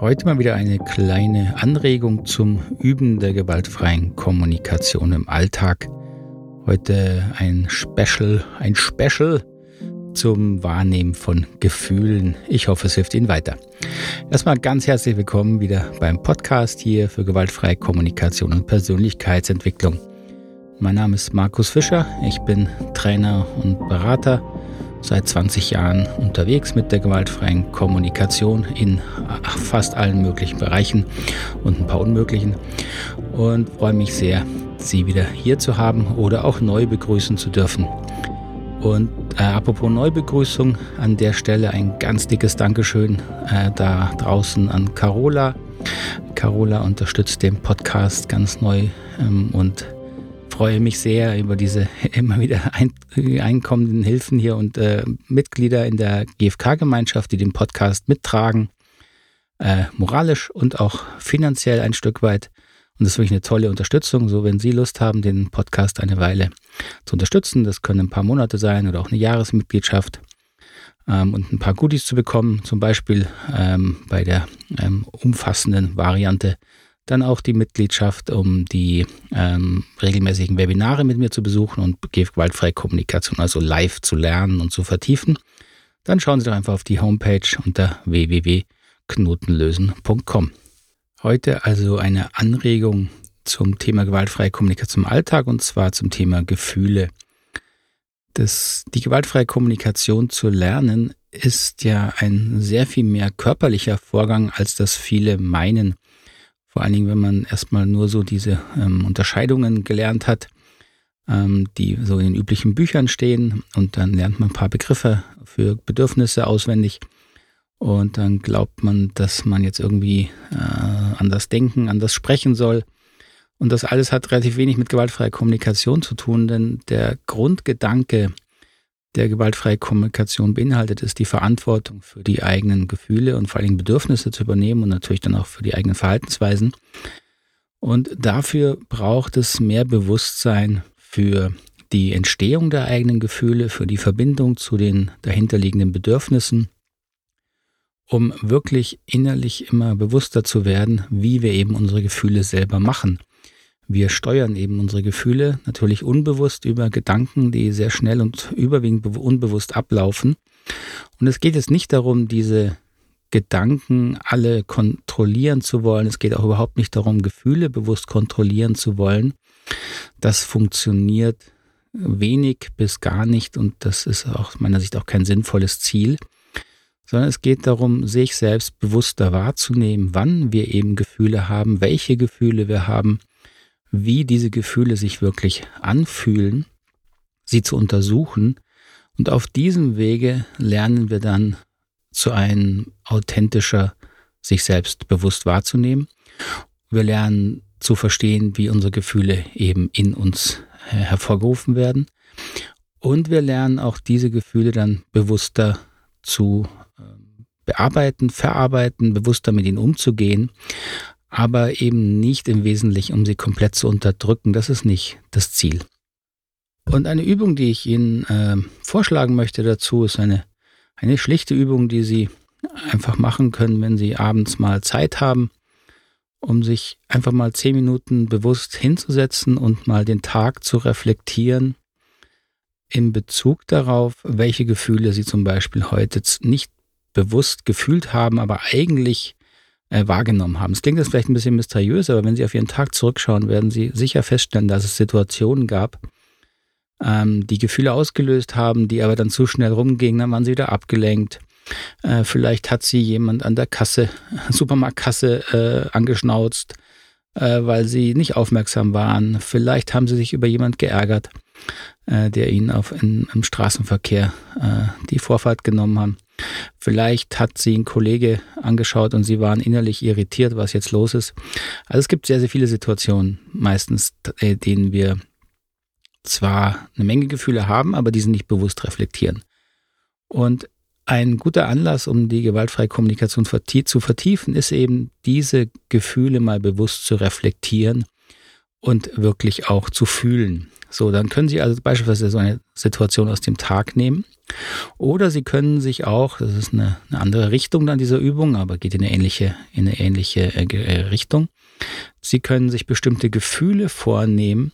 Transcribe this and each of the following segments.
Heute mal wieder eine kleine Anregung zum Üben der gewaltfreien Kommunikation im Alltag. Heute ein Special, ein Special zum Wahrnehmen von Gefühlen. Ich hoffe, es hilft Ihnen weiter. Erstmal ganz herzlich willkommen wieder beim Podcast hier für gewaltfreie Kommunikation und Persönlichkeitsentwicklung. Mein Name ist Markus Fischer. Ich bin Trainer und Berater seit 20 Jahren unterwegs mit der gewaltfreien Kommunikation in fast allen möglichen Bereichen und ein paar unmöglichen und freue mich sehr, Sie wieder hier zu haben oder auch neu begrüßen zu dürfen. Und äh, apropos Neubegrüßung, an der Stelle ein ganz dickes Dankeschön äh, da draußen an Carola. Carola unterstützt den Podcast ganz neu ähm, und freue mich sehr über diese immer wieder ein, einkommenden Hilfen hier und äh, Mitglieder in der GfK-Gemeinschaft, die den Podcast mittragen, äh, moralisch und auch finanziell ein Stück weit. Und das ist wirklich eine tolle Unterstützung. So, wenn Sie Lust haben, den Podcast eine Weile zu unterstützen, das können ein paar Monate sein oder auch eine Jahresmitgliedschaft ähm, und ein paar Goodies zu bekommen, zum Beispiel ähm, bei der ähm, umfassenden Variante dann auch die Mitgliedschaft, um die ähm, regelmäßigen Webinare mit mir zu besuchen und gewaltfreie Kommunikation, also live zu lernen und zu vertiefen. Dann schauen Sie doch einfach auf die Homepage unter www.knotenlösen.com. Heute also eine Anregung zum Thema gewaltfreie Kommunikation im Alltag und zwar zum Thema Gefühle. Das, die gewaltfreie Kommunikation zu lernen ist ja ein sehr viel mehr körperlicher Vorgang, als das viele meinen. Vor allen Dingen, wenn man erstmal nur so diese ähm, Unterscheidungen gelernt hat, ähm, die so in den üblichen Büchern stehen und dann lernt man ein paar Begriffe für Bedürfnisse auswendig und dann glaubt man, dass man jetzt irgendwie äh, anders denken, anders sprechen soll. Und das alles hat relativ wenig mit gewaltfreier Kommunikation zu tun, denn der Grundgedanke der gewaltfreie Kommunikation beinhaltet, ist die Verantwortung für die eigenen Gefühle und vor allem Bedürfnisse zu übernehmen und natürlich dann auch für die eigenen Verhaltensweisen. Und dafür braucht es mehr Bewusstsein für die Entstehung der eigenen Gefühle, für die Verbindung zu den dahinterliegenden Bedürfnissen, um wirklich innerlich immer bewusster zu werden, wie wir eben unsere Gefühle selber machen. Wir steuern eben unsere Gefühle natürlich unbewusst über Gedanken, die sehr schnell und überwiegend unbewusst ablaufen. Und es geht jetzt nicht darum, diese Gedanken alle kontrollieren zu wollen. Es geht auch überhaupt nicht darum, Gefühle bewusst kontrollieren zu wollen. Das funktioniert wenig bis gar nicht und das ist aus meiner Sicht auch kein sinnvolles Ziel, sondern es geht darum, sich selbst bewusster wahrzunehmen, wann wir eben Gefühle haben, welche Gefühle wir haben wie diese Gefühle sich wirklich anfühlen, sie zu untersuchen. Und auf diesem Wege lernen wir dann zu einem authentischer sich selbst bewusst wahrzunehmen. Wir lernen zu verstehen, wie unsere Gefühle eben in uns äh, hervorgerufen werden. Und wir lernen auch diese Gefühle dann bewusster zu ähm, bearbeiten, verarbeiten, bewusster mit ihnen umzugehen aber eben nicht im Wesentlichen, um sie komplett zu unterdrücken. Das ist nicht das Ziel. Und eine Übung, die ich Ihnen äh, vorschlagen möchte dazu, ist eine, eine schlichte Übung, die Sie einfach machen können, wenn Sie abends mal Zeit haben, um sich einfach mal zehn Minuten bewusst hinzusetzen und mal den Tag zu reflektieren in Bezug darauf, welche Gefühle Sie zum Beispiel heute nicht bewusst gefühlt haben, aber eigentlich äh, wahrgenommen haben. Es klingt jetzt vielleicht ein bisschen mysteriös, aber wenn Sie auf Ihren Tag zurückschauen, werden Sie sicher feststellen, dass es Situationen gab, ähm, die Gefühle ausgelöst haben, die aber dann zu schnell rumgingen, dann waren Sie wieder abgelenkt. Äh, vielleicht hat Sie jemand an der Kasse, Supermarktkasse äh, angeschnauzt, äh, weil Sie nicht aufmerksam waren. Vielleicht haben Sie sich über jemand geärgert, äh, der Ihnen auf, in, im Straßenverkehr äh, die Vorfahrt genommen hat. Vielleicht hat sie ein Kollege angeschaut und sie waren innerlich irritiert, was jetzt los ist. Also es gibt sehr, sehr viele Situationen, meistens, äh, denen wir zwar eine Menge Gefühle haben, aber diese nicht bewusst reflektieren. Und ein guter Anlass, um die gewaltfreie Kommunikation zu vertiefen, ist eben diese Gefühle mal bewusst zu reflektieren und wirklich auch zu fühlen. So, dann können Sie also beispielsweise so eine Situation aus dem Tag nehmen. Oder Sie können sich auch, das ist eine, eine andere Richtung dann dieser Übung, aber geht in eine ähnliche, in eine ähnliche äh, äh Richtung. Sie können sich bestimmte Gefühle vornehmen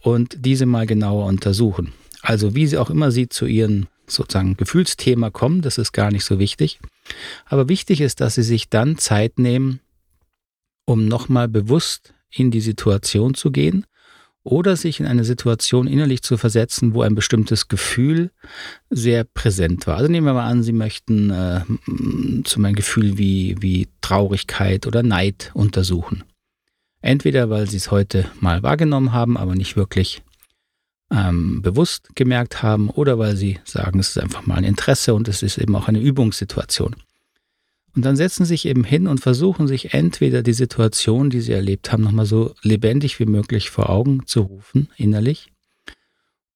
und diese mal genauer untersuchen. Also wie Sie auch immer Sie zu Ihren sozusagen Gefühlsthema kommen, das ist gar nicht so wichtig. Aber wichtig ist, dass Sie sich dann Zeit nehmen, um nochmal bewusst in die Situation zu gehen oder sich in eine Situation innerlich zu versetzen, wo ein bestimmtes Gefühl sehr präsent war. Also nehmen wir mal an, Sie möchten äh, zum ein Gefühl wie, wie Traurigkeit oder Neid untersuchen. Entweder weil Sie es heute mal wahrgenommen haben, aber nicht wirklich ähm, bewusst gemerkt haben, oder weil Sie sagen, es ist einfach mal ein Interesse und es ist eben auch eine Übungssituation. Und dann setzen sie sich eben hin und versuchen sich entweder die Situation, die sie erlebt haben, nochmal so lebendig wie möglich vor Augen zu rufen, innerlich.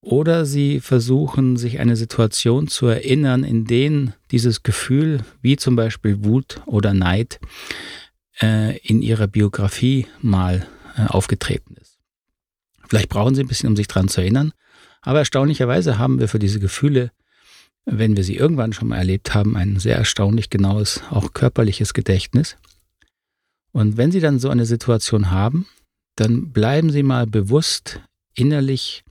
Oder sie versuchen sich eine Situation zu erinnern, in denen dieses Gefühl, wie zum Beispiel Wut oder Neid, äh, in ihrer Biografie mal äh, aufgetreten ist. Vielleicht brauchen sie ein bisschen, um sich daran zu erinnern, aber erstaunlicherweise haben wir für diese Gefühle wenn wir sie irgendwann schon mal erlebt haben, ein sehr erstaunlich genaues, auch körperliches Gedächtnis. Und wenn Sie dann so eine Situation haben, dann bleiben Sie mal bewusst innerlich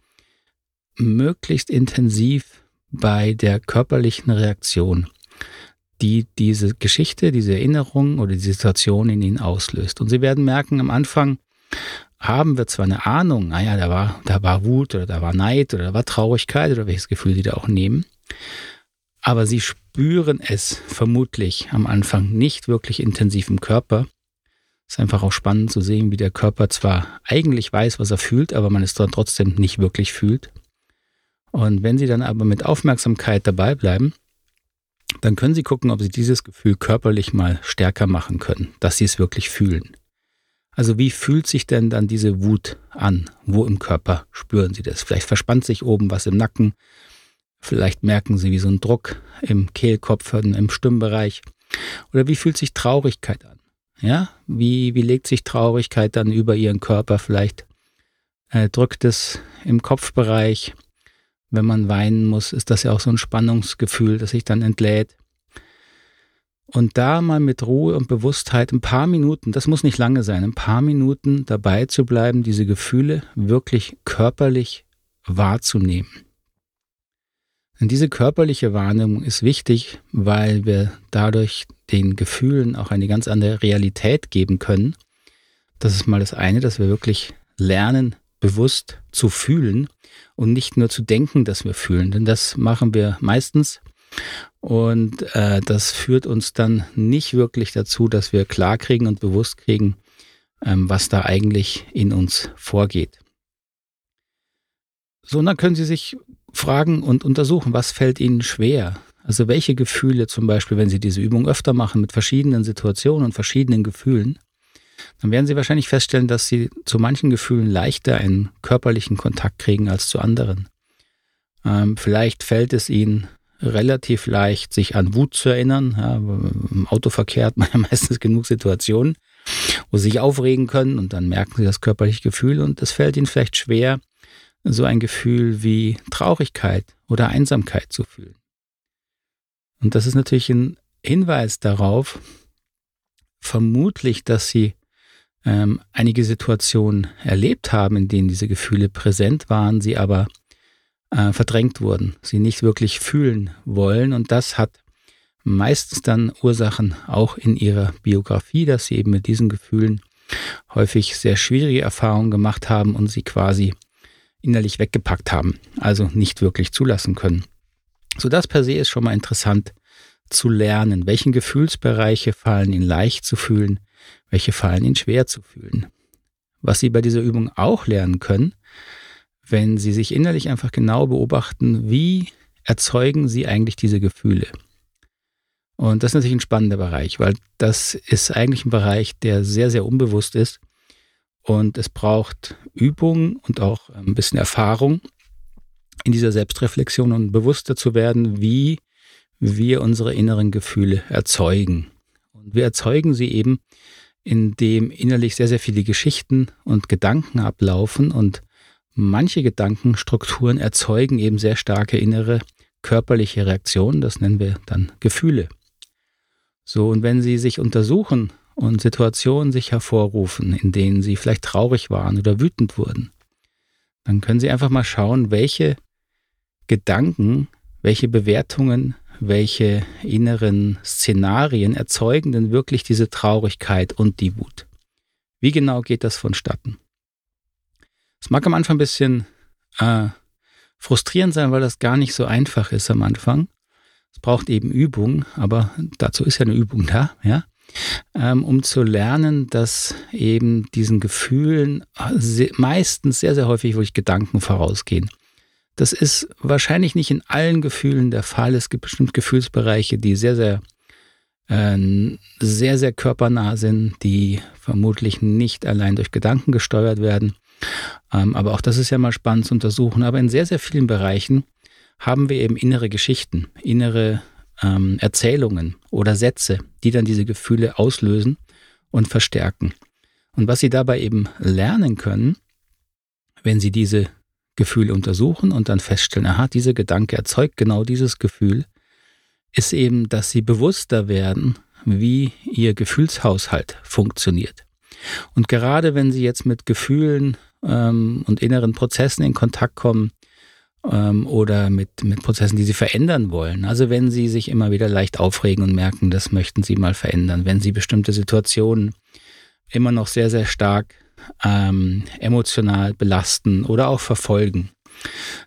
möglichst intensiv bei der körperlichen Reaktion, die diese Geschichte, diese Erinnerung oder die Situation in Ihnen auslöst. Und Sie werden merken, am Anfang haben wir zwar eine Ahnung, naja, da war, da war Wut oder da war Neid oder da war Traurigkeit oder welches Gefühl Sie da auch nehmen, aber sie spüren es vermutlich am Anfang nicht wirklich intensiv im Körper. Es ist einfach auch spannend zu sehen, wie der Körper zwar eigentlich weiß, was er fühlt, aber man es dann trotzdem nicht wirklich fühlt. Und wenn Sie dann aber mit Aufmerksamkeit dabei bleiben, dann können Sie gucken, ob Sie dieses Gefühl körperlich mal stärker machen können, dass Sie es wirklich fühlen. Also wie fühlt sich denn dann diese Wut an? Wo im Körper spüren Sie das? Vielleicht verspannt sich oben was im Nacken, Vielleicht merken Sie wie so ein Druck im Kehlkopf, im Stimmbereich. Oder wie fühlt sich Traurigkeit an? Ja, wie, wie legt sich Traurigkeit dann über Ihren Körper? Vielleicht äh, drückt es im Kopfbereich. Wenn man weinen muss, ist das ja auch so ein Spannungsgefühl, das sich dann entlädt. Und da mal mit Ruhe und Bewusstheit ein paar Minuten, das muss nicht lange sein, ein paar Minuten dabei zu bleiben, diese Gefühle wirklich körperlich wahrzunehmen. Und diese körperliche Wahrnehmung ist wichtig, weil wir dadurch den Gefühlen auch eine ganz andere Realität geben können. Das ist mal das eine, dass wir wirklich lernen, bewusst zu fühlen und nicht nur zu denken, dass wir fühlen. Denn das machen wir meistens. Und äh, das führt uns dann nicht wirklich dazu, dass wir klar kriegen und bewusst kriegen, ähm, was da eigentlich in uns vorgeht. So, und dann können Sie sich fragen und untersuchen, was fällt Ihnen schwer? Also welche Gefühle zum Beispiel, wenn Sie diese Übung öfter machen mit verschiedenen Situationen und verschiedenen Gefühlen, dann werden Sie wahrscheinlich feststellen, dass Sie zu manchen Gefühlen leichter einen körperlichen Kontakt kriegen als zu anderen. Ähm, vielleicht fällt es Ihnen relativ leicht, sich an Wut zu erinnern. Ja, Im Autoverkehr hat man ja meistens genug Situationen, wo Sie sich aufregen können und dann merken Sie das körperliche Gefühl und es fällt Ihnen vielleicht schwer, so ein Gefühl wie Traurigkeit oder Einsamkeit zu fühlen. Und das ist natürlich ein Hinweis darauf, vermutlich, dass sie ähm, einige Situationen erlebt haben, in denen diese Gefühle präsent waren, sie aber äh, verdrängt wurden, sie nicht wirklich fühlen wollen. Und das hat meistens dann Ursachen auch in ihrer Biografie, dass sie eben mit diesen Gefühlen häufig sehr schwierige Erfahrungen gemacht haben und sie quasi innerlich weggepackt haben, also nicht wirklich zulassen können. So das per se ist schon mal interessant zu lernen, welchen Gefühlsbereiche fallen Ihnen leicht zu fühlen, welche fallen Ihnen schwer zu fühlen. Was Sie bei dieser Übung auch lernen können, wenn Sie sich innerlich einfach genau beobachten, wie erzeugen Sie eigentlich diese Gefühle. Und das ist natürlich ein spannender Bereich, weil das ist eigentlich ein Bereich, der sehr, sehr unbewusst ist und es braucht Übung und auch ein bisschen Erfahrung in dieser Selbstreflexion und bewusster zu werden, wie wir unsere inneren Gefühle erzeugen. Und wir erzeugen sie eben, in dem innerlich sehr, sehr viele Geschichten und Gedanken ablaufen und manche Gedankenstrukturen erzeugen eben sehr starke innere körperliche Reaktionen, das nennen wir dann Gefühle. So, und wenn Sie sich untersuchen und Situationen sich hervorrufen, in denen Sie vielleicht traurig waren oder wütend wurden, dann können Sie einfach mal schauen, welche Gedanken, welche Bewertungen, welche inneren Szenarien erzeugen denn wirklich diese Traurigkeit und die Wut. Wie genau geht das vonstatten? Es mag am Anfang ein bisschen äh, frustrierend sein, weil das gar nicht so einfach ist am Anfang. Es braucht eben Übung, aber dazu ist ja eine Übung da, ja, um zu lernen, dass eben diesen Gefühlen sehr, meistens sehr, sehr häufig wirklich Gedanken vorausgehen. Das ist wahrscheinlich nicht in allen Gefühlen der Fall. Es gibt bestimmt Gefühlsbereiche, die sehr, sehr, äh, sehr, sehr körpernah sind, die vermutlich nicht allein durch Gedanken gesteuert werden. Ähm, aber auch das ist ja mal spannend zu untersuchen. Aber in sehr, sehr vielen Bereichen haben wir eben innere Geschichten, innere ähm, Erzählungen oder Sätze, die dann diese Gefühle auslösen und verstärken. Und was Sie dabei eben lernen können, wenn Sie diese Gefühle untersuchen und dann feststellen, aha, dieser Gedanke erzeugt genau dieses Gefühl, ist eben, dass Sie bewusster werden, wie Ihr Gefühlshaushalt funktioniert. Und gerade wenn Sie jetzt mit Gefühlen ähm, und inneren Prozessen in Kontakt kommen, ähm, oder mit, mit Prozessen, die sie verändern wollen. Also wenn sie sich immer wieder leicht aufregen und merken, das möchten sie mal verändern, wenn sie bestimmte Situationen immer noch sehr, sehr stark ähm, emotional belasten oder auch verfolgen,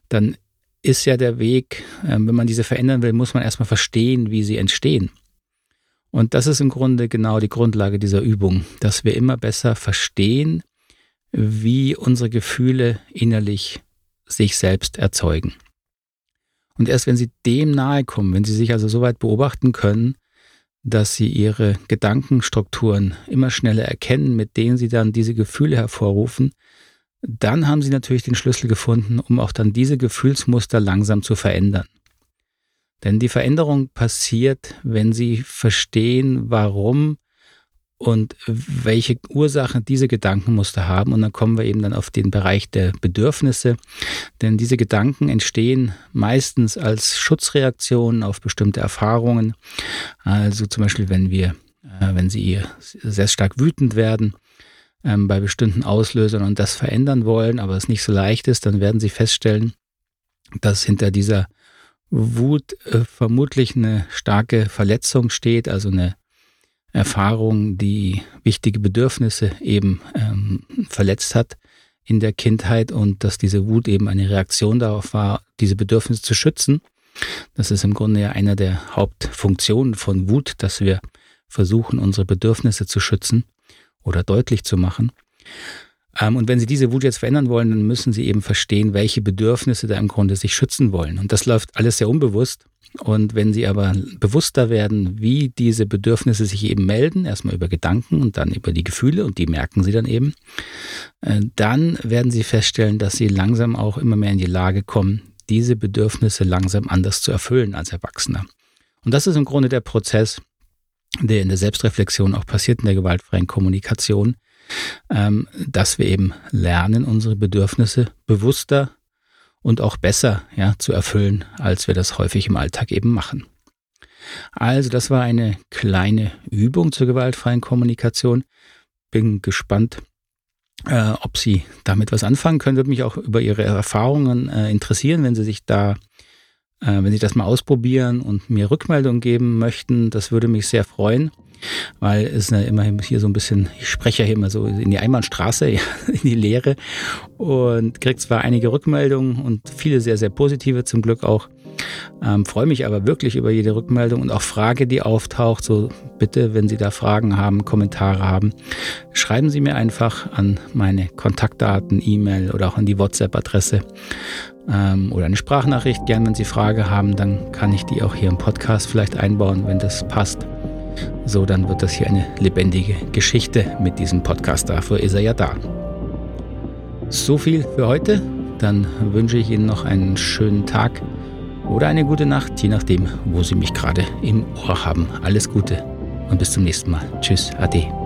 dann ist ja der Weg, ähm, wenn man diese verändern will, muss man erstmal verstehen, wie sie entstehen. Und das ist im Grunde genau die Grundlage dieser Übung, dass wir immer besser verstehen, wie unsere Gefühle innerlich sich selbst erzeugen. Und erst wenn sie dem nahe kommen, wenn sie sich also so weit beobachten können, dass sie ihre Gedankenstrukturen immer schneller erkennen, mit denen sie dann diese Gefühle hervorrufen, dann haben sie natürlich den Schlüssel gefunden, um auch dann diese Gefühlsmuster langsam zu verändern. Denn die Veränderung passiert, wenn sie verstehen, warum und welche Ursachen diese Gedankenmuster haben. Und dann kommen wir eben dann auf den Bereich der Bedürfnisse. Denn diese Gedanken entstehen meistens als Schutzreaktionen auf bestimmte Erfahrungen. Also zum Beispiel, wenn wir, äh, wenn sie sehr stark wütend werden ähm, bei bestimmten Auslösern und das verändern wollen, aber es nicht so leicht ist, dann werden sie feststellen, dass hinter dieser Wut äh, vermutlich eine starke Verletzung steht, also eine Erfahrung, die wichtige Bedürfnisse eben ähm, verletzt hat in der Kindheit und dass diese Wut eben eine Reaktion darauf war, diese Bedürfnisse zu schützen. Das ist im Grunde ja einer der Hauptfunktionen von Wut, dass wir versuchen, unsere Bedürfnisse zu schützen oder deutlich zu machen. Ähm, und wenn Sie diese Wut jetzt verändern wollen, dann müssen Sie eben verstehen, welche Bedürfnisse da im Grunde sich schützen wollen. Und das läuft alles sehr unbewusst. Und wenn Sie aber bewusster werden, wie diese Bedürfnisse sich eben melden, erstmal über Gedanken und dann über die Gefühle, und die merken Sie dann eben, äh, dann werden Sie feststellen, dass Sie langsam auch immer mehr in die Lage kommen, diese Bedürfnisse langsam anders zu erfüllen als Erwachsener. Und das ist im Grunde der Prozess, der in der Selbstreflexion auch passiert, in der gewaltfreien Kommunikation, dass wir eben lernen, unsere Bedürfnisse bewusster und auch besser ja, zu erfüllen, als wir das häufig im Alltag eben machen. Also das war eine kleine Übung zur gewaltfreien Kommunikation. Bin gespannt, äh, ob Sie damit was anfangen können. Würde mich auch über Ihre Erfahrungen äh, interessieren, wenn Sie sich da, äh, wenn Sie das mal ausprobieren und mir Rückmeldung geben möchten. Das würde mich sehr freuen weil es ja immerhin hier so ein bisschen, ich spreche ja hier immer so in die Einbahnstraße, in die Leere und kriege zwar einige Rückmeldungen und viele sehr, sehr positive zum Glück auch. Ähm, freue mich aber wirklich über jede Rückmeldung und auch Frage, die auftaucht. So bitte, wenn Sie da Fragen haben, Kommentare haben, schreiben Sie mir einfach an meine Kontaktdaten, E-Mail oder auch an die WhatsApp-Adresse ähm, oder eine Sprachnachricht. Gern, wenn Sie Frage haben, dann kann ich die auch hier im Podcast vielleicht einbauen, wenn das passt. So, dann wird das hier eine lebendige Geschichte mit diesem Podcast. Dafür ist er ja da. So viel für heute. Dann wünsche ich Ihnen noch einen schönen Tag oder eine gute Nacht, je nachdem, wo Sie mich gerade im Ohr haben. Alles Gute und bis zum nächsten Mal. Tschüss, Ade.